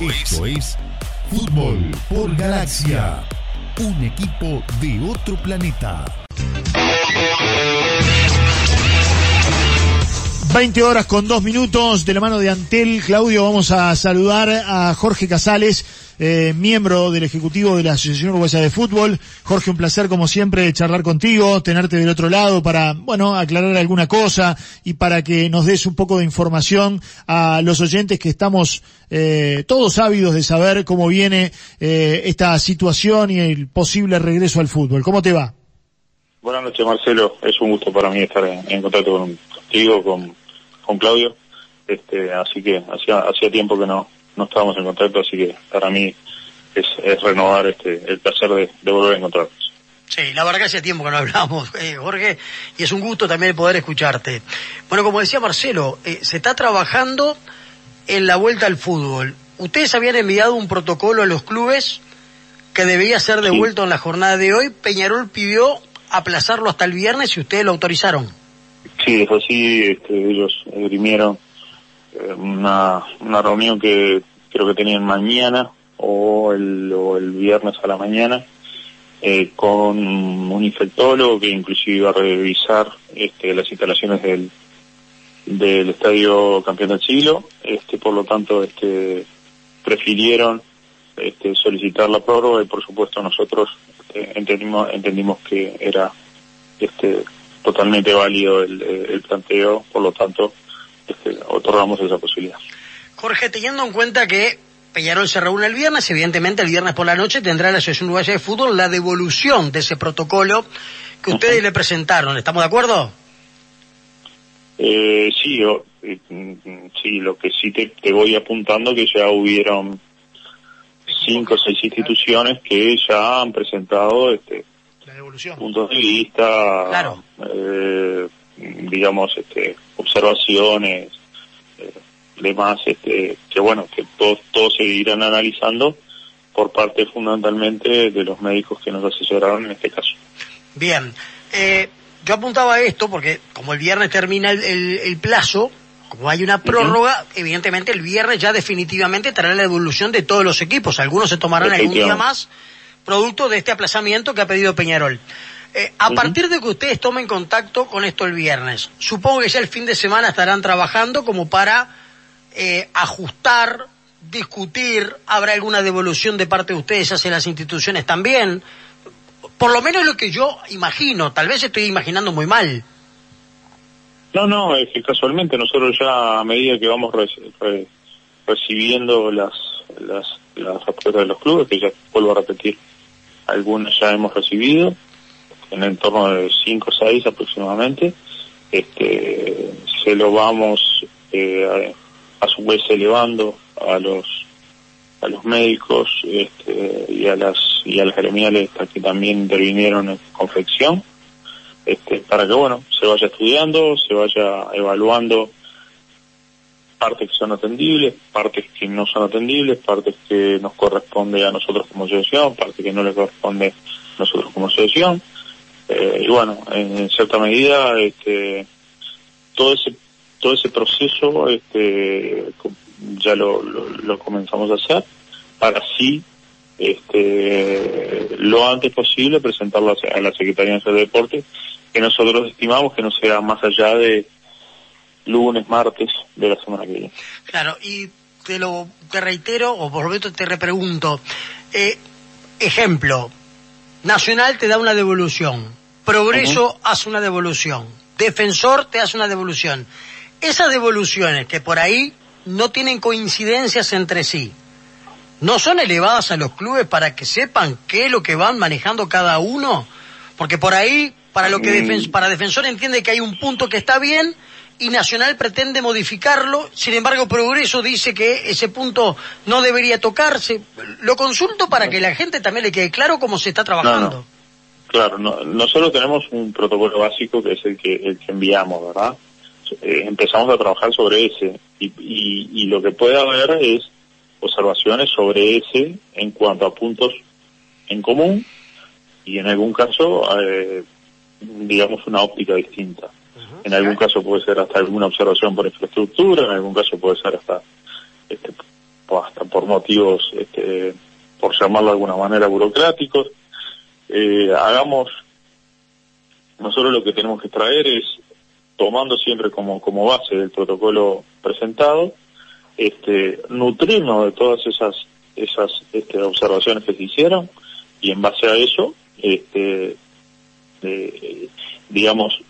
Esto es Fútbol por Galaxia. Un equipo de otro planeta. 20 horas con dos minutos de la mano de Antel. Claudio, vamos a saludar a Jorge Casales, eh, miembro del Ejecutivo de la Asociación Uruguaya de Fútbol. Jorge, un placer como siempre charlar contigo, tenerte del otro lado para, bueno, aclarar alguna cosa y para que nos des un poco de información a los oyentes que estamos eh, todos ávidos de saber cómo viene eh, esta situación y el posible regreso al fútbol. ¿Cómo te va? Buenas noches, Marcelo. Es un gusto para mí estar en, contacto con, contigo, con, con Claudio. Este, así que hacía, hacía tiempo que no, no estábamos en contacto, así que para mí es, es renovar este, el placer de, de, volver a encontrarnos. Sí, la verdad que hacía tiempo que no hablamos, eh, Jorge, y es un gusto también poder escucharte. Bueno, como decía Marcelo, eh, se está trabajando en la vuelta al fútbol. Ustedes habían enviado un protocolo a los clubes que debía ser devuelto sí. en la jornada de hoy. Peñarol pidió aplazarlo hasta el viernes y ustedes lo autorizaron. Sí, es así, este, ellos esgrimieron eh, una, una reunión que creo que tenían mañana o el, o el viernes a la mañana eh, con un infectólogo que inclusive iba a revisar este, las instalaciones del, del Estadio Campeón del Siglo, este, por lo tanto este, prefirieron este, solicitar la prórroga y por supuesto nosotros este, entendimos, entendimos que era este, totalmente válido el, el planteo, por lo tanto este, otorgamos esa posibilidad. Jorge, teniendo en cuenta que Peñarol se reúne el viernes, evidentemente el viernes por la noche tendrá la Asociación Uruguaya de Fútbol la devolución de ese protocolo que ustedes uh -huh. le presentaron. ¿Estamos de acuerdo? Eh, sí, yo, eh, sí, lo que sí te, te voy apuntando que ya hubieron cinco o seis instituciones que ya han presentado este puntos de vista, claro. eh, digamos, este, observaciones, eh, demás, este, que bueno, que todos, todos se irán analizando por parte fundamentalmente de los médicos que nos asesoraron en este caso. Bien, eh, yo apuntaba esto porque como el viernes termina el, el, el plazo, como hay una prórroga, uh -huh. evidentemente el viernes ya definitivamente traerá la devolución de todos los equipos. Algunos se tomarán algún día más, producto de este aplazamiento que ha pedido Peñarol. Eh, a uh -huh. partir de que ustedes tomen contacto con esto el viernes, supongo que ya el fin de semana estarán trabajando como para eh, ajustar, discutir, habrá alguna devolución de parte de ustedes hacia las instituciones también. Por lo menos lo que yo imagino, tal vez estoy imaginando muy mal. No, no, es que casualmente nosotros ya a medida que vamos re, re, recibiendo las, las, las respuestas de los clubes, que ya vuelvo a repetir, algunas ya hemos recibido, en el torno de 5 o 6 aproximadamente, este, se lo vamos eh, a, a, su vez elevando a los a los médicos este, y a las y a las gremiales que también intervinieron en confección. Este, para que bueno se vaya estudiando se vaya evaluando partes que son atendibles partes que no son atendibles partes que nos corresponde a nosotros como asociación partes que no les corresponde a nosotros como asociación. Eh, y bueno en cierta medida este todo ese todo ese proceso este ya lo, comenzamos a hacer para así este lo antes posible presentarlo a la Secretaría de Deporte que nosotros estimamos que no sea más allá de lunes, martes de la semana que viene. Claro, y te lo te reitero, o por lo menos te repregunto, eh, ejemplo, Nacional te da una devolución, Progreso uh -huh. hace una devolución, Defensor te hace una devolución. Esas devoluciones que por ahí no tienen coincidencias entre sí, ¿no son elevadas a los clubes para que sepan qué es lo que van manejando cada uno? Porque por ahí, para lo que defen para Defensor entiende que hay un punto que está bien y Nacional pretende modificarlo, sin embargo Progreso dice que ese punto no debería tocarse. Lo consulto para que la gente también le quede claro cómo se está trabajando. No, no. Claro, no, nosotros tenemos un protocolo básico que es el que, el que enviamos, ¿verdad? Eh, empezamos a trabajar sobre ese y, y, y lo que puede haber es observaciones sobre ese en cuanto a puntos en común y en algún caso, eh, digamos, una óptica distinta. En algún caso puede ser hasta alguna observación por infraestructura, en algún caso puede ser hasta este, hasta por motivos, este, por llamarlo de alguna manera, burocráticos. Eh, hagamos, nosotros lo que tenemos que traer es, tomando siempre como, como base el protocolo presentado, este, nutrirnos de todas esas, esas este, observaciones que se hicieron y en base a eso, este, digamos,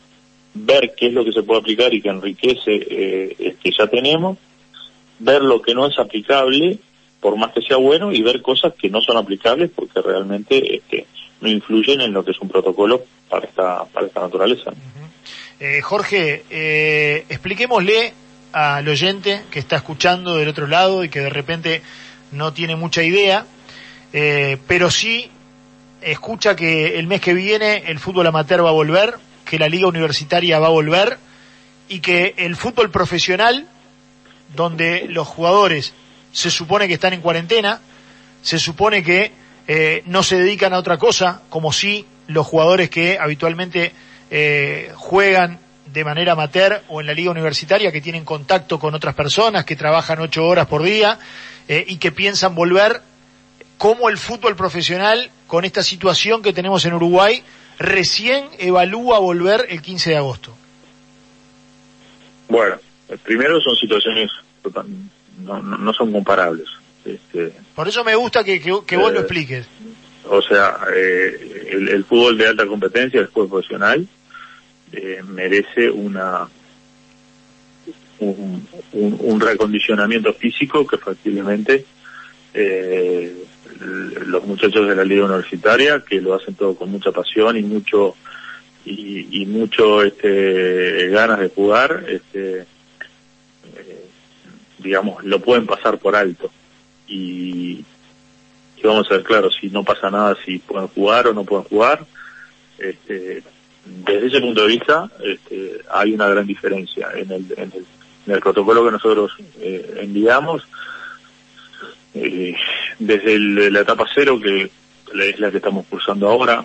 ver qué es lo que se puede aplicar y que enriquece eh, que ya tenemos, ver lo que no es aplicable, por más que sea bueno, y ver cosas que no son aplicables porque realmente este, no influyen en lo que es un protocolo para esta, para esta naturaleza. eh, Jorge, eh, expliquémosle al oyente que está escuchando del otro lado y que de repente no tiene mucha idea, eh, pero sí escucha que el mes que viene el fútbol amateur va a volver, que la liga universitaria va a volver y que el fútbol profesional, donde los jugadores se supone que están en cuarentena, se supone que eh, no se dedican a otra cosa, como si los jugadores que habitualmente eh, juegan de manera amateur o en la liga universitaria, que tienen contacto con otras personas, que trabajan ocho horas por día eh, y que piensan volver, como el fútbol profesional, con esta situación que tenemos en Uruguay, recién evalúa volver el 15 de agosto? Bueno, primero son situaciones no, no, son comparables. Este, Por eso me gusta que, que, vos lo eh, expliques. O sea, eh, el, fútbol de alta competencia, el fútbol profesional, eh, merece una un, un, recondicionamiento físico que factiblemente eh, los muchachos de la liga universitaria que lo hacen todo con mucha pasión y mucho y, mucho este ganas de jugar este eh, digamos lo pueden pasar por alto. Y, vamos a ver claro si no pasa nada si pueden jugar o no pueden jugar este, desde ese punto de vista este, hay una gran diferencia en el, en el, en el protocolo que nosotros eh, enviamos eh, desde la etapa cero, que es la que estamos cursando ahora,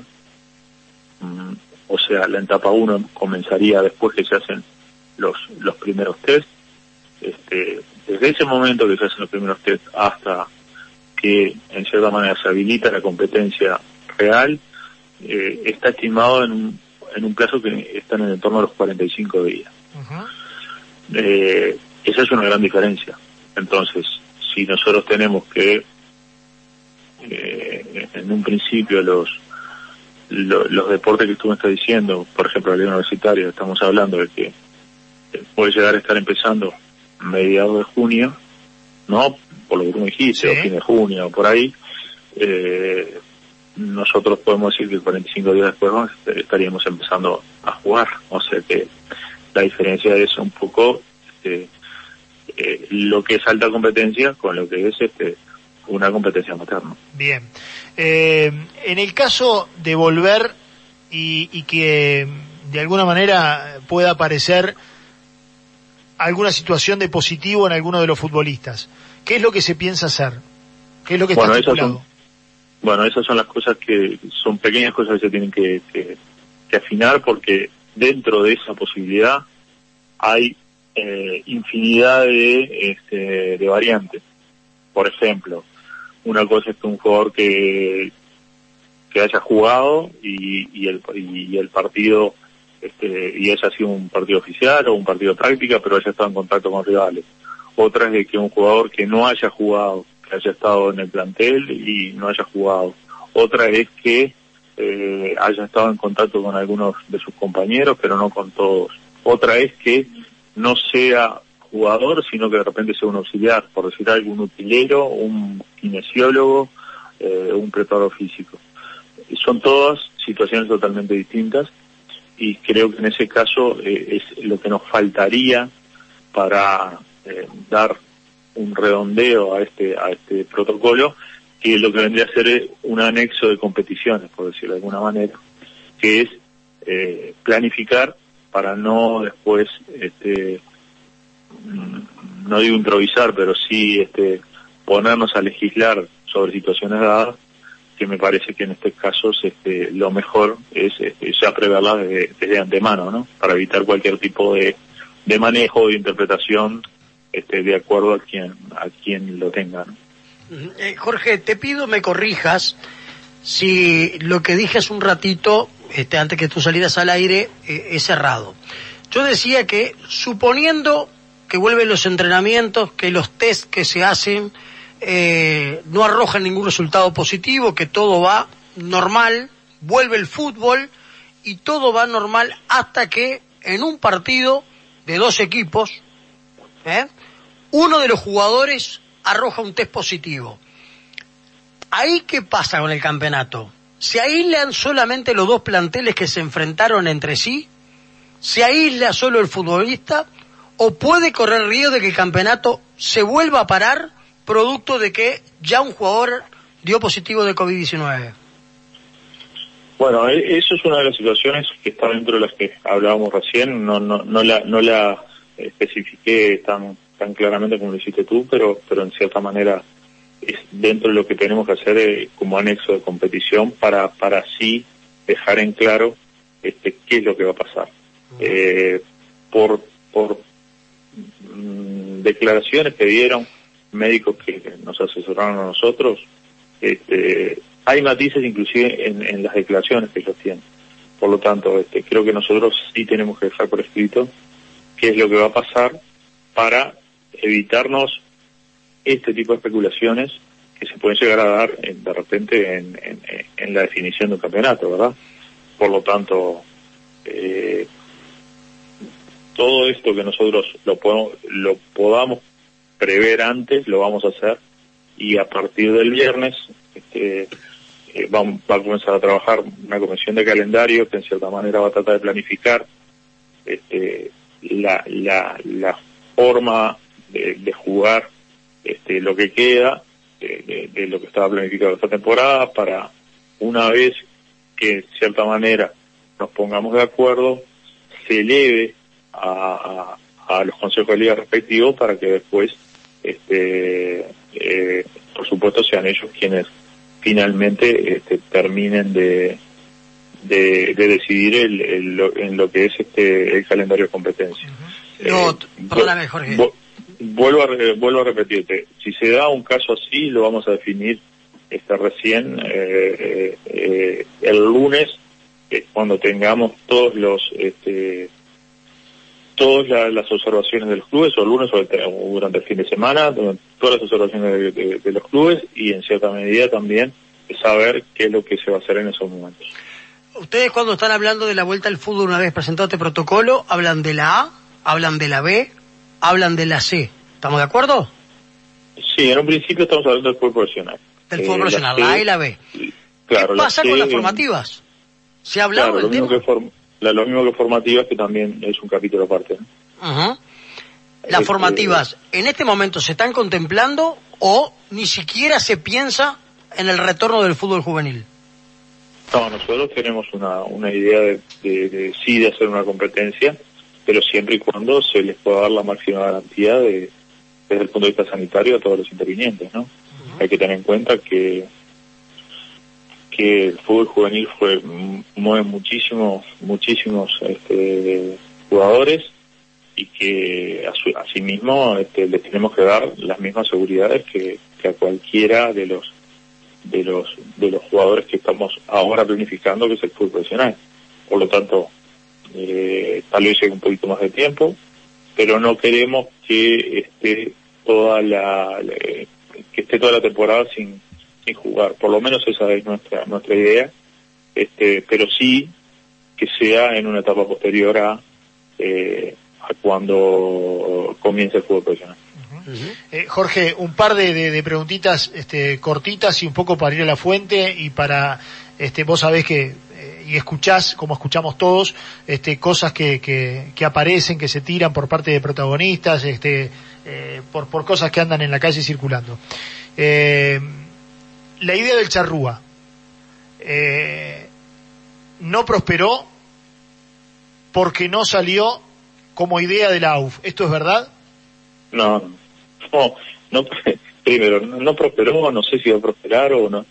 mm, o sea, la etapa uno comenzaría después que se hacen los, los primeros test. Este, desde ese momento que se hacen los primeros test hasta que en cierta manera se habilita la competencia real, eh, está estimado en un, en un plazo que está en el entorno de los 45 días. eh, esa es una gran diferencia. Entonces, si nosotros tenemos que eh, en un principio los, los deportes que tú me estás diciendo, por ejemplo la liga universitaria, estamos hablando de que puede llegar a estar empezando mediados de junio, ¿no? Por lo que tú me dijiste, o fin de junio, o por ahí, eh, nosotros podemos decir que 45 días después estaríamos empezando a jugar. O sea que la diferencia es un poco eh, lo que es alta competencia con lo que es este una competencia materna. Bien. Eh, en el caso de volver y, y, que de alguna manera pueda aparecer alguna situación de positivo en alguno de los futbolistas, ¿qué es lo que se piensa hacer? ¿Qué es lo que bueno, está esas bueno, esas son las cosas que son pequeñas cosas que se tienen que, que afinar porque dentro de esa posibilidad hay eh, infinidad de, este, de variantes. Por ejemplo, una cosa es que un jugador que, que haya jugado y, y, el, y el partido este, y haya sido un partido oficial o un partido práctica, pero haya estado en contacto con rivales. Otra es de que un jugador que no haya jugado, que haya estado en el plantel y no haya jugado. Otra es que eh, haya estado en contacto con algunos de sus compañeros, pero no con todos. Otra es que no sea jugador, sino que de repente sea un auxiliar, por decir algo, un utilero, un kinesiólogo, eh, un preparador físico. Son todas situaciones totalmente distintas y creo que en ese caso eh, es lo que nos faltaría para eh, dar un redondeo a este a este protocolo que lo que vendría a ser un anexo de competiciones por decirlo de alguna manera que es planificar para no después, este, mm, no digo improvisar, pero sí este, ponernos a legislar sobre situaciones dadas, que me parece que en este caso este, lo mejor es este, ya preverlas desde, antemano, ¿no? Para evitar cualquier tipo de, de manejo, de interpretación este, de acuerdo a quien a quien lo tenga. Eh, Jorge, te pido me corrijas si lo que dije hace un ratito, este, antes que tú salieras al aire, eh, es errado. Yo decía que suponiendo que vuelven los entrenamientos, que los test que se hacen eh, no arrojan ningún resultado positivo, que todo va normal, vuelve el fútbol y todo va normal hasta que en un partido de dos equipos, ¿eh? uno de los jugadores arroja un test positivo. ¿Ahí qué pasa con el campeonato? ¿Se aíslan solamente los dos planteles que se enfrentaron entre sí? ¿Se aísla solo el futbolista? ¿O puede correr río de que el campeonato se vuelva a parar producto de que ya un jugador dio positivo de COVID-19? Bueno, e, eso es una de las situaciones que está dentro de las que hablábamos recién. No, no, no la, no la especifiqué tan, tan claramente como lo hiciste tú, pero, pero en cierta manera es dentro de lo que tenemos que hacer eh, como anexo de competición para, para así dejar en claro este, qué es lo que va a pasar. Eh, por por mm, declaraciones que dieron médicos que nos asesoraron a nosotros, este, hay matices inclusive en, las declaraciones que ellos tienen. Por lo tanto, este, creo que nosotros sí tenemos que dejar por escrito qué es lo que va a pasar para evitarnos este tipo de especulaciones que se pueden llegar a dar eh, de repente en, la definición de un campeonato, ¿verdad? Por lo tanto, eh, todo esto que nosotros lo, podemos, lo podamos prever antes, lo vamos a hacer y a partir del viernes este, eh, va, a comenzar a trabajar una comisión de calendario que en cierta manera va a tratar de planificar este, la, la forma de, jugar este, lo que queda de, lo que estaba planificado esta temporada para una vez que en cierta manera nos pongamos de acuerdo se eleve a, a, los consejos de liga respectivos para que después este eh, por supuesto sean ellos quienes finalmente este, terminen de, de, decidir el, en lo que es este el calendario de competencia. No, eh, perdóname, Jorge. Vuelvo, a, vuelvo a repetirte, si se da un caso así, lo vamos a definir este, recién eh, eh, el lunes, cuando tengamos todos los este, todas las observaciones de los clubes, o el lunes o, durante el fin de semana, todas las observaciones de, los clubes y en cierta medida también saber qué es lo que se va a hacer en esos momentos. Ustedes cuando están hablando de la vuelta al fútbol una vez presentado este protocolo, hablan de la A, hablan de la B, hablan de la C. ¿Estamos de acuerdo? Sí, en un principio estamos hablando del fútbol profesional. Del fútbol eh, profesional, la, A y la B. Claro, ¿Qué pasa con las formativas? ¿Se ha hablado del tema? lo mismo que formativas, que también es un capítulo aparte. Las este, formativas, ¿en este momento se están contemplando o ni siquiera se piensa en el retorno del fútbol juvenil? No, nosotros tenemos una, una idea de, de, sí de hacer una competencia, pero siempre y cuando se les pueda dar la máxima garantía de, desde el punto de vista sanitario a todos los intervinientes, ¿no? Hay que tener en cuenta que que el fútbol juvenil fue mueve muchísimos muchísimos este, jugadores y que asimismo este, les tenemos que dar las mismas seguridades que, a cualquiera de los de los de los jugadores que estamos ahora planificando que es el fútbol profesional por lo tanto eh, tal vez llegue un poquito más de tiempo pero no queremos que esté toda la que esté toda la temporada sin sin jugar. Por lo menos esa es nuestra nuestra idea. Este, pero sí que sea en una etapa posterior a, eh, a cuando comience el fútbol profesional. Eh, Jorge, un par de, de, preguntitas este, cortitas y un poco para ir a la fuente y para, este, vos sabés que eh, y escuchás, como escuchamos todos, este, cosas que, que, que, aparecen, que se tiran por parte de protagonistas, este, por, por cosas que andan en la calle circulando. Eh, la idea del charrúa eh, no prosperó porque no salió como idea de la AUF. ¿Esto es verdad? No, no, no primero, no, prosperó, no sé si va a prosperar o no,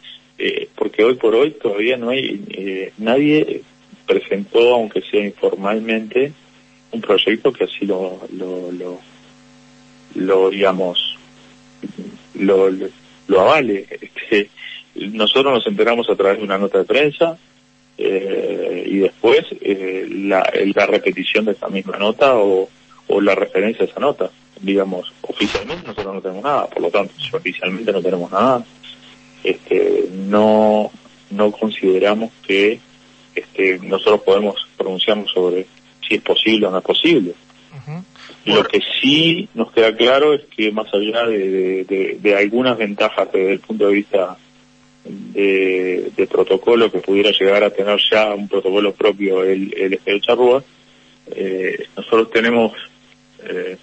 eh, porque hoy por hoy todavía no hay, eh, nadie presentó, aunque sea informalmente, un proyecto que así lo, lo, lo, lo digamos, lo, lo avale. Este, nosotros nos enteramos a través de una nota de prensa eh, y después eh, la, la repetición de esa misma nota o, o la referencia a esa nota. Digamos, oficialmente nosotros no tenemos nada, por lo tanto, si oficialmente no tenemos nada, este, no, no consideramos que este, nosotros podemos pronunciarnos sobre si es posible o no es posible. Lo que sí nos queda claro es que más allá de, de, algunas ventajas desde el punto de vista de, protocolo que pudiera llegar a tener ya un protocolo propio el, el de Charrúa, eh, nosotros tenemos, eh,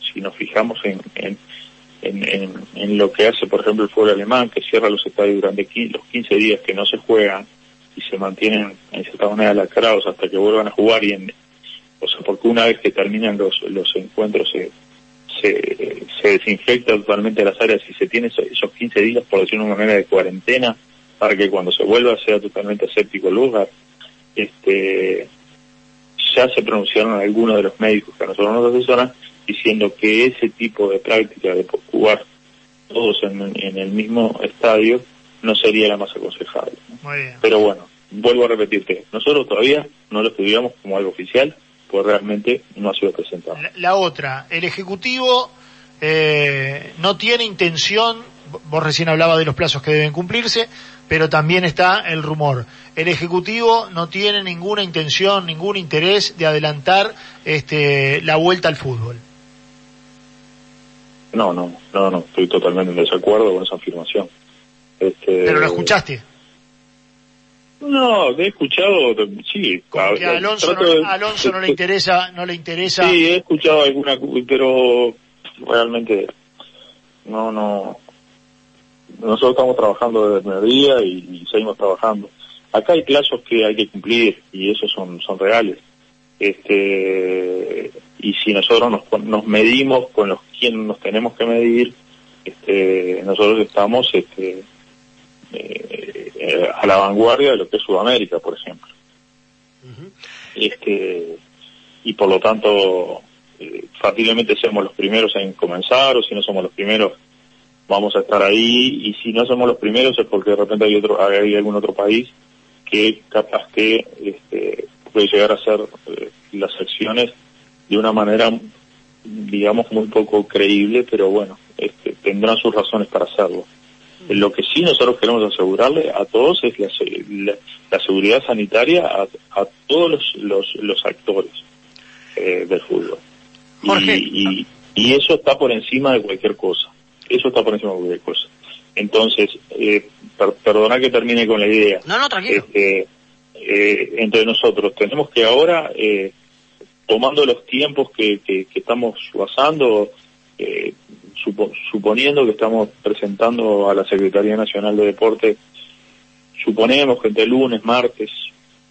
si nos fijamos en, en, en, en, lo que hace, por ejemplo, el fútbol alemán, que cierra los estadios durante los 15 días que no se juegan y se mantienen en cierta manera lacrados hasta que vuelvan a jugar y en, o sea, porque una vez que terminan los, los encuentros se, se, desinfecta totalmente las áreas y se tiene esos, 15 días, por decirlo de una manera, de cuarentena, para que cuando se vuelva sea totalmente aséptico el lugar. Este, ya se pronunciaron algunos de los médicos que a nosotros nos asesoran diciendo que ese tipo de práctica de jugar todos en, en el mismo estadio no sería la más aconsejable. Pero bueno, vuelvo a repetirte, nosotros todavía no lo estudiamos como algo oficial, pues realmente no ha sido presentado. La, otra, el Ejecutivo eh, no tiene intención, vos recién hablabas de los plazos que deben cumplirse, pero también está el rumor. El Ejecutivo no tiene ninguna intención, ningún interés de adelantar este, la vuelta al fútbol. No, no, no, no, estoy totalmente en desacuerdo con esa afirmación. Este, ¿Pero lo escuchaste? No, he escuchado, sí. a, Alonso, no, Alonso no le interesa, no le interesa. Sí, he escuchado alguna, pero realmente no, no. Nosotros estamos trabajando desde el mediodía y, y, seguimos trabajando. Acá hay plazos que hay que cumplir y esos son, son reales. Este, y si nosotros nos, nos medimos con los quienes nos tenemos que medir, este, nosotros estamos, este, eh, a la vanguardia de lo que es Sudamérica, por ejemplo. este, y por lo tanto, eh, fácilmente somos los primeros en comenzar, o si no somos los primeros, vamos a estar ahí, y si no somos los primeros es porque de repente hay, otro, hay algún otro país que capaz que este, puede llegar a hacer eh, las acciones de una manera, digamos, muy poco creíble, pero bueno, este, tendrán sus razones para hacerlo. Lo que sí nosotros queremos asegurarle a todos es la, seguridad sanitaria a, todos los, los, actores eh, del fútbol. Y, y, eso está por encima de cualquier cosa. Eso está por encima de cualquier cosa. Entonces, eh, perdona que termine con la idea. No, no, tranquilo. Este, eh, entre nosotros tenemos que ahora, eh, tomando los tiempos que, estamos basando, eh, suponiendo que estamos presentando a la Secretaría Nacional de Deporte, suponemos que entre lunes, martes,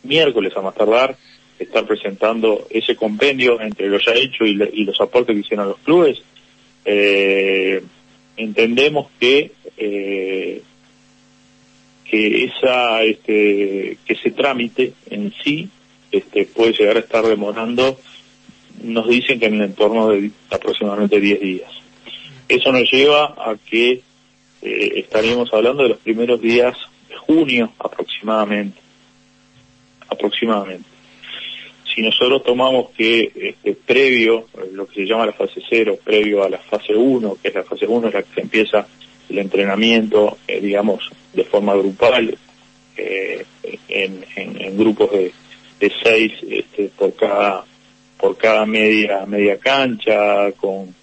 miércoles a más tardar, estar presentando ese compendio entre lo ya hecho y, los aportes que hicieron los clubes, eh, entendemos que eh, que esa este que ese trámite en sí este puede llegar a estar demorando nos dicen que en el entorno de aproximadamente 10 días eso nos lleva a que eh, estaríamos hablando de los primeros días de junio aproximadamente. Aproximadamente. Si nosotros tomamos que este, previo, lo que se llama la fase cero, previo a la fase 1, que es la fase 1 es la que empieza el entrenamiento, eh, digamos, de forma grupal, eh, en, en, grupos de, de seis este, por cada por cada media media cancha, con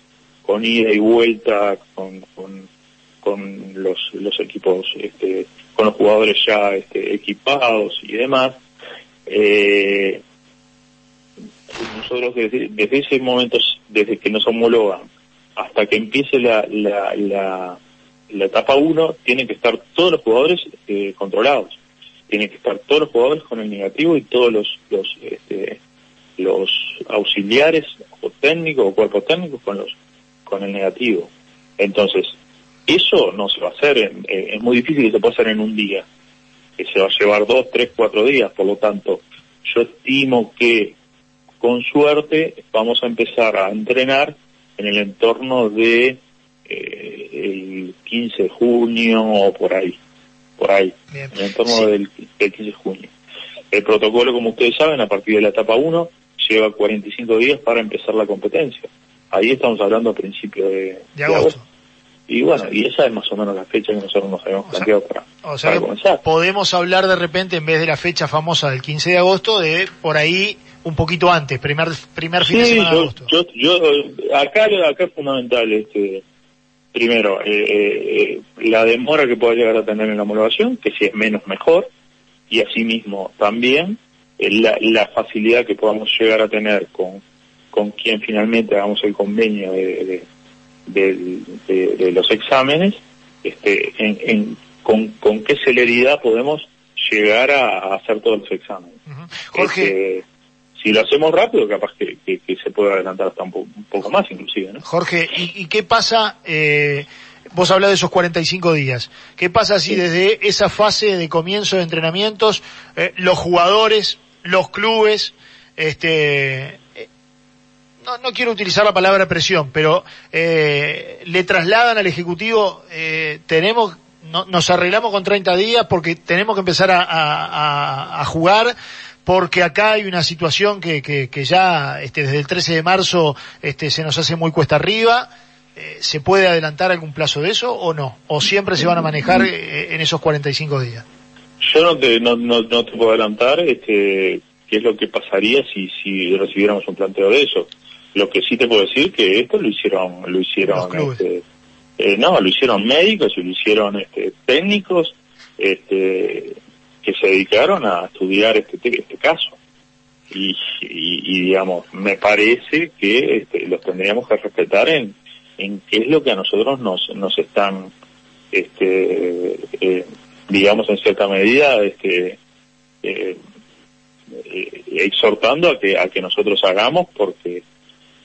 con ida y vuelta, con, con, los, los equipos, este, con los jugadores ya este, equipados y demás. Eh, nosotros desde, ese momento, desde que nos homologan hasta que empiece la, la, la, la etapa 1, tienen que estar todos los jugadores eh, controlados. Tienen que estar todos los jugadores con el negativo y todos los, los, este, los auxiliares o técnicos o cuerpos técnicos con los con el negativo. Entonces, eso no se va a hacer, en, es muy difícil que se pueda hacer en un día, que se va a llevar dos, tres, cuatro días, por lo tanto, yo estimo que con suerte vamos a empezar a entrenar en el entorno de eh, el 15 de junio o por ahí, por ahí, Bien. en el entorno Sí. del, del 15 de junio. El protocolo, como ustedes saben, a partir de la etapa 1, lleva 45 días para empezar la competencia. Ahí estamos hablando a principios de, De agosto. Y bueno, y esa es más o menos la fecha que nosotros nos habíamos O sea, planteado para, O sea para que comenzar. podemos hablar de repente, en vez de la fecha famosa del 15 de agosto, de por ahí un poquito antes, primer, primer fin de semana de yo, agosto. yo, yo- acá, acá es fundamental, este, primero, eh, eh, eh, la demora que pueda llegar a tener en la homologación, que si es menos mejor, y asimismo también eh, la, la facilidad que podamos llegar a tener con, con quien finalmente hagamos el convenio de, de, de- de los exámenes, este, en, en- con, con qué celeridad podemos llegar a, hacer todos los exámenes. Jorge, Este, si lo hacemos rápido, capaz que, que- que se puede adelantar hasta un, po- un poco más, inclusive, ¿no? Jorge, ¿y, y qué pasa? Eh, vos hablás de esos 45 días. ¿Qué pasa si Sí. desde esa fase de comienzo de entrenamientos, eh, los jugadores, los clubes, este, eh, no, no quiero utilizar la palabra presión, pero eh, le trasladan al Ejecutivo, eh, tenemos, no- nos arreglamos con 30 días porque tenemos que empezar a, a- a- a jugar porque acá hay una situación que, que, que ya este, desde el 13 de marzo este, se nos hace muy cuesta arriba. Eh, ¿Se puede adelantar algún plazo de eso o no? ¿O siempre se van a manejar eh, en esos 45 días? Yo no te, no, no, no te puedo adelantar este, qué es lo que pasaría si, si recibiéramos un planteo de eso. Lo que sí te puedo decir que esto lo hicieron, lo hicieron, este, eh, no, lo hicieron médicos y lo hicieron este, técnicos, este, que se dedicaron a estudiar este, te- este caso. Y, y, digamos, me parece que este, los tendríamos que respetar en, en qué es lo que a nosotros nos, nos están, este, eh, digamos, en cierta medida, este, eh, eh, exhortando a que, a que nosotros hagamos porque,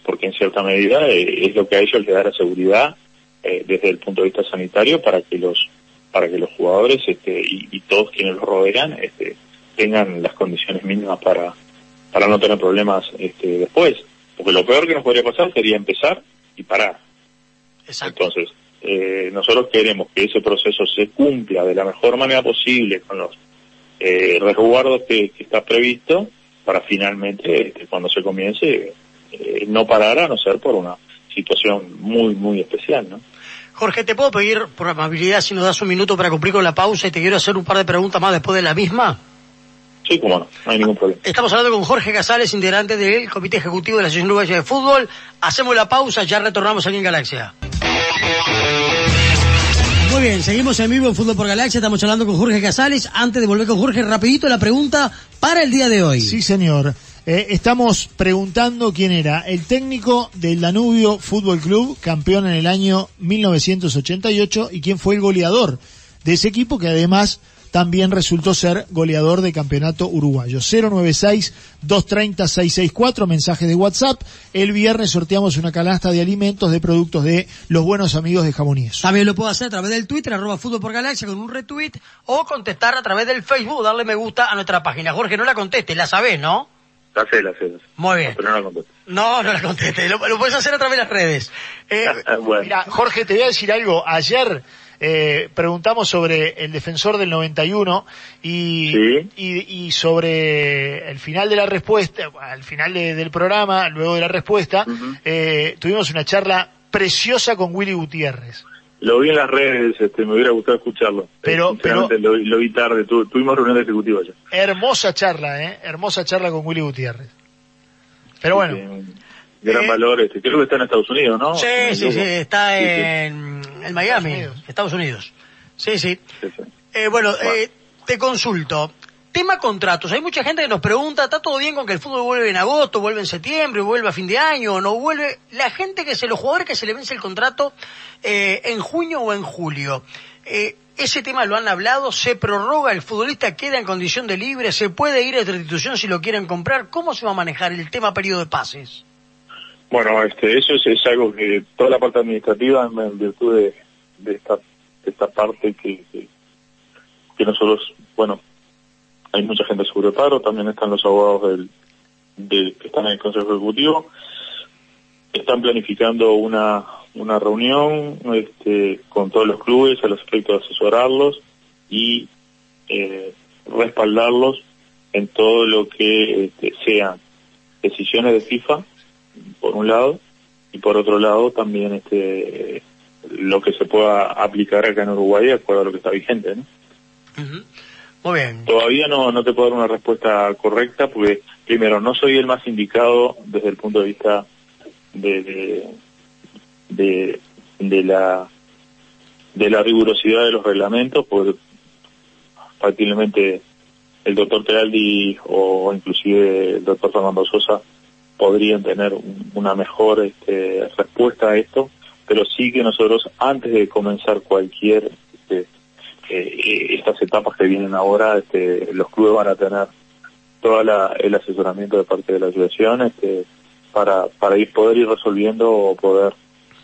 porque en cierta medida es lo que a ellos les da la seguridad desde el punto de vista sanitario para que los para que los jugadores este, y, y todos quienes los rodean este, tengan las condiciones mínimas para, para no tener problemas este, después. Porque lo peor que nos podría pasar sería empezar y parar. Exacto. Entonces, eh, nosotros queremos que ese proceso se cumpla de la mejor manera posible con los eh, resguardos que, que está previsto para finalmente, este, cuando se comience, eh, no parar a no ser por una situación muy, muy especial, ¿no? Jorge, ¿te puedo pedir por amabilidad si nos das un minuto para cumplir con la pausa y te quiero hacer un par de preguntas más después de la misma? Sí, como no, no hay ningún problema. Estamos hablando con Jorge Casales, integrante del Comité Ejecutivo de la Asociación Uruguaya de Fútbol. Hacemos la pausa, ya retornamos aquí en Galaxia. Muy bien, seguimos en vivo en Fútbol por Galaxia, estamos hablando con Jorge Casales. Antes de volver con Jorge, rapidito la pregunta para el día de hoy. Sí, señor. Eh, estamos preguntando quién era el técnico del Danubio Fútbol Club, campeón en el año 1988, y quién fue el goleador de ese equipo, que además también resultó ser goleador de campeonato uruguayo. 096-230-664, mensaje de WhatsApp. El viernes sorteamos una canasta de alimentos de productos de los buenos amigos de Jamoníes. También lo puedo hacer a través del Twitter, arroba Fútbol por Galaxia, con un retweet, o contestar a través del Facebook, darle me gusta a nuestra página. Jorge, no la conteste, la sabés, ¿no? Muy bien. Pero no la. No, no la conteste, lo, lo puedes hacer a través de las redes. Eh, bueno, Mira, Jorge, te voy a decir algo. Ayer eh, preguntamos sobre el defensor del 91 y, Sí. y, y sobre el final de la respuesta, al final de- del programa, luego de la respuesta, eh, tuvimos una charla preciosa con Willy Gutiérrez. Lo vi en las redes, este, me hubiera gustado escucharlo. Pero- sinceramente, Lo, vi- lo vi tarde, tu- tuvimos reunión de ejecutiva ya. Hermosa charla, ¿eh? Hermosa charla con Willy Gutiérrez. Pero bueno, Este, gran Eh, valor, este, creo que está en Estados Unidos, ¿no? sí, sí, sí, está Sí, sí. en, en Miami, Estados Estados Unidos. Unidos. Sí, sí. Sí, sí. Eh, bueno, Bueno. eh, te consulto. Tema contratos. Hay mucha gente que nos pregunta, ¿está todo bien con que el fútbol vuelve en agosto, vuelve en septiembre, vuelve a fin de año o no vuelve? La gente que se, los jugadores que se le vence el contrato eh, en junio o en julio. Eh, ese tema lo han hablado, se prorroga, el futbolista queda en condición de libre, se puede ir a otra institución si lo quieren comprar. ¿Cómo se va a manejar el tema periodo de pases? Bueno, este, eso es, es algo que toda la parte administrativa, en, virtud de, de esta, de esta parte que, que, que nosotros, bueno, hay mucha gente de paro, también están los abogados del- que están en el Consejo Ejecutivo. están planificando una, una reunión este, con todos los clubes a los efectos de asesorarlos y eh, respaldarlos en todo lo que este, sean decisiones de FIFA, por un lado, y por otro lado también este lo que se pueda aplicar acá en Uruguay de acuerdo a lo que está vigente. ¿no? Todavía no, no te puedo dar una respuesta correcta porque, primero, no soy el más indicado desde el punto de vista de, de, de, la de la rigurosidad de los reglamentos, porque fácilmente el doctor Teraldi o inclusive el doctor Fernando Sosa podrían tener una mejor este, respuesta a esto, pero sí que nosotros antes de comenzar cualquier este, eh, estas etapas que vienen ahora, este, los clubes van a tener todo el asesoramiento de parte de la asociación este, para, para ir, poder ir resolviendo o poder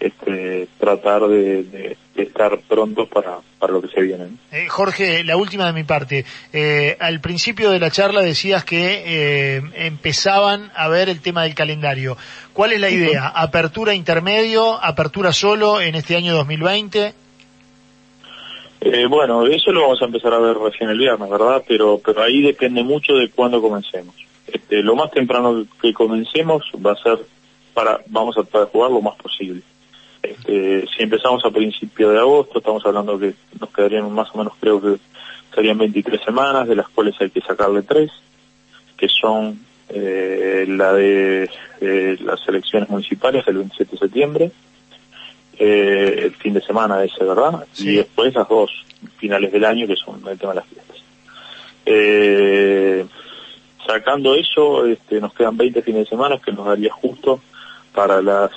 este, tratar de, estar prontos para, para lo que se viene. Eh, Jorge, la última de mi parte. Eh, al principio de la charla decías que eh, empezaban a ver el tema del calendario. ¿Cuál es la idea? ¿Apertura intermedio? ¿Apertura solo en este año 2020? Bueno, eso lo vamos a empezar a ver recién el viernes, ¿verdad? Pero, pero ahí depende mucho de cuándo comencemos. Este, lo más temprano que comencemos va a ser para, vamos a tratar de jugar lo más posible. Este, si empezamos a principios de agosto, estamos hablando que nos quedarían más o menos, creo que serían 23 semanas, de las cuales hay que sacarle tres, que son eh, la de las elecciones municipales el 27 de septiembre, eh, el fin de semana ese, ¿verdad? Y después las dos finales del año, que son el tema de las fiestas. Eh, sacando eso, este, nos quedan 20 fines de semana, que nos daría justo para las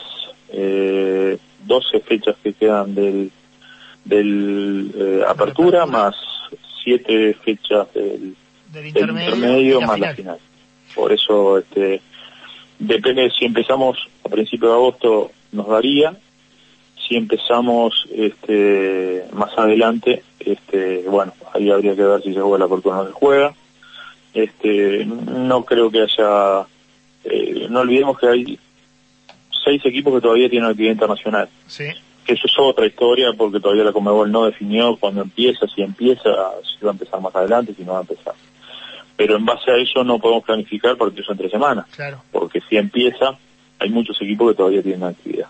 eh, 12 fechas que quedan del, del eh, apertura más 7 fechas del, intermedio, más la final. Por eso este depende si empezamos a principios de agosto nos daría si empezamos este más adelante este bueno ahí habría que ver si se juega la apertura o no se juega este no creo que haya eh, no olvidemos que hay seis equipos que todavía tienen actividad internacional. Sí. Que eso es otra historia porque todavía la Comebol no definió cuándo empieza, si empieza, si va a empezar más adelante, si no va a empezar. Pero en base a eso no podemos planificar eso entre semanas. Claro. Porque si empieza, hay muchos equipos que todavía tienen actividad.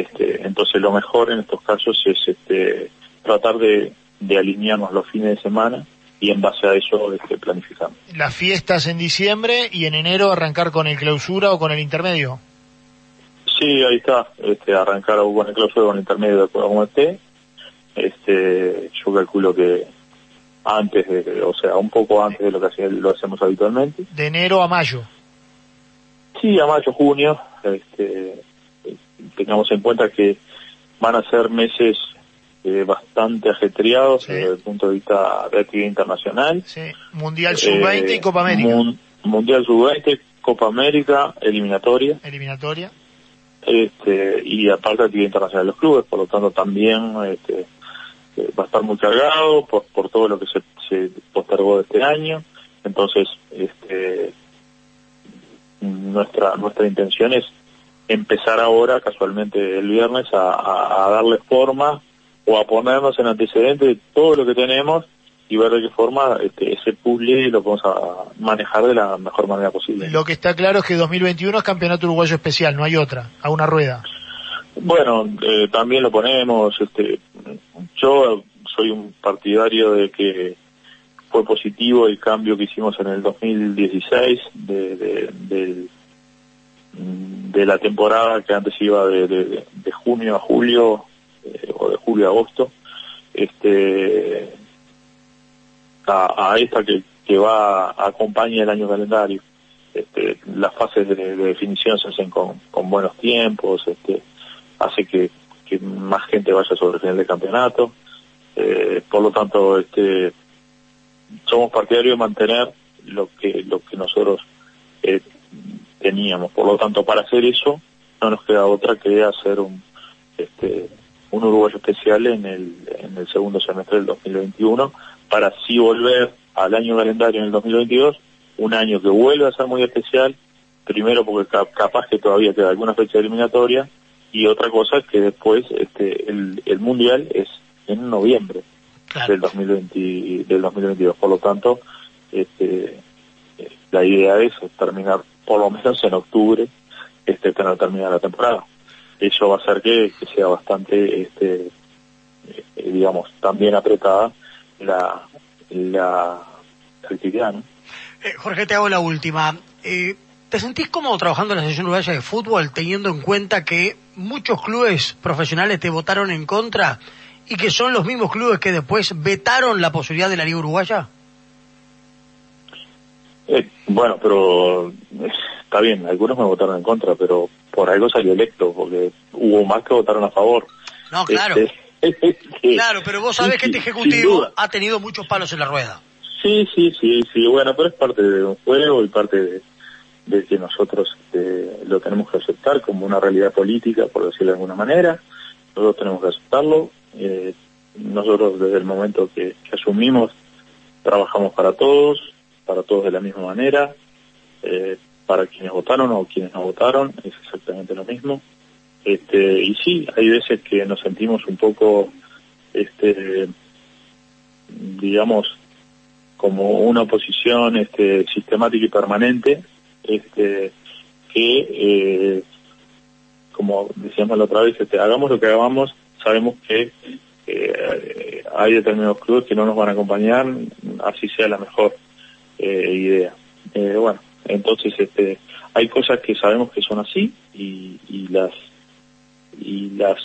Este, entonces lo mejor en estos casos es este, tratar de, de alinearnos los fines de semana y en base a eso este, planificamos. Las fiestas en diciembre y en enero arrancar con el clausura o con el intermedio. Sí, ahí está. Este, arrancar con el clausura con el intermedio de acuerdo como esté. Este, yo calculo que antes de, o sea, un poco antes de lo que lo hacemos habitualmente. De enero a mayo. Sí, a mayo, junio. Este, tengamos en cuenta que van a ser meses eh, bastante ajetreados desde el punto de vista de actividad internacional. Sí. Mundial Sub-20 y Copa América. mundial Sub-20, Copa América, eliminatoria. Eliminatoria este, y aparte actividad internacional de los clubes, por lo tanto también este, eh, va a estar muy cargado por, por todo lo que se, se postergó de este año, entonces este, nuestra nuestra intención es empezar ahora, casualmente el viernes, a, a darle forma o a ponernos en antecedentes de todo lo que tenemos y ver de qué forma este, ese puzzle lo vamos a manejar de la mejor manera posible. Lo que está claro es que 2021 es campeonato uruguayo especial, no hay otra, a una rueda. Bueno, eh, también lo ponemos, este, yo soy un partidario de que fue positivo el cambio que hicimos en el 2016 de, de, de, la temporada que antes iba de, junio a julio eh, o de julio a agosto. Este, a, esta que, que va a acompañar el año calendario. Este, las fases de, definición se hacen con, con buenos tiempos, este, hace que, que más gente vaya sobre el final del campeonato. Eh, por lo tanto, este, somos partidarios de mantener lo que, lo que nosotros eh, teníamos. Por lo tanto, para hacer eso, no nos queda otra que hacer un, este, un uruguayo especial en el, en el segundo semestre del 2021 para así volver al año calendario en el 2022, un año que vuelve a ser muy especial primero porque capaz que todavía queda alguna fecha eliminatoria y otra cosa es que después este, el, el mundial es en noviembre del 2020 del 2022 por lo tanto este, la idea es terminar por lo menos en octubre este tener terminada la temporada. Eso va a hacer que, sea bastante este eh, digamos también apretada la la, actividad eh, Jorge te hago la última. Eh, ¿Te sentís cómodo trabajando en la Asociación Uruguaya de Fútbol teniendo en cuenta que muchos clubes profesionales te votaron en contra y que son los mismos clubes que después vetaron la posibilidad de la Liga Uruguaya? Eh, bueno, pero está bien, algunos me votaron en contra, pero por algo salió electo, porque hubo más que votaron a favor. No, claro. Este, claro, pero vos sabés que este Ejecutivo ha tenido muchos palos en la rueda. Sí, sí, sí, sí, bueno, pero es parte de un juego y parte de, de que nosotros este, lo tenemos que aceptar como una realidad política, por decirlo de alguna manera. Nosotros tenemos que aceptarlo. Eh, nosotros desde el momento que, asumimos trabajamos para todos, para todos de la misma manera. Eh, para quienes votaron o quienes no votaron es exactamente lo mismo. Este, y sí, hay veces que nos sentimos un poco, este, digamos, como una oposición este, sistemática y permanente este, que, eh, como decíamos la otra vez, este, hagamos lo que hagamos, sabemos que eh, hay determinados clubes que no nos van a acompañar, así sea la mejor eh, idea. bueno, entonces este, hay cosas que sabemos que son así y, y las y las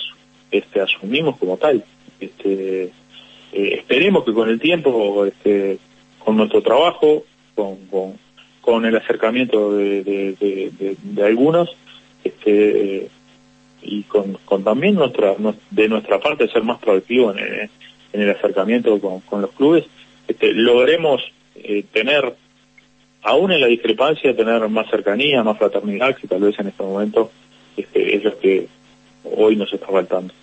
este, asumimos como tal. Este, esperemos que con el tiempo, este, con nuestro trabajo, con, con, con el acercamiento de, de, algunos este, y con, también nuestra de nuestra parte ser más proactivo en, el acercamiento con, los clubes, este, logremos eh, tener, aún en la discrepancia, tener más cercanía, más fraternidad, que tal vez en este momento este, es lo que hoy nos está faltando.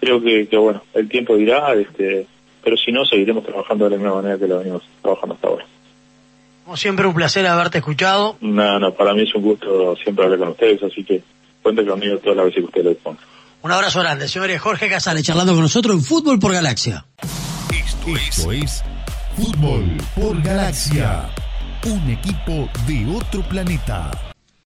Creo que, que bueno, el tiempo dirá, este, pero si no, seguiremos trabajando de la misma manera que lo venimos trabajando hasta ahora. Como siempre, un placer haberte escuchado. No, no, para mí es un gusto siempre hablar con ustedes, así que cuente conmigo todas las veces que ustedes lo dispongan. Un abrazo grande, señores. Jorge Casale, charlando con nosotros en Fútbol por Galaxia. Esto, es Fútbol por Galaxia, un equipo de otro planeta.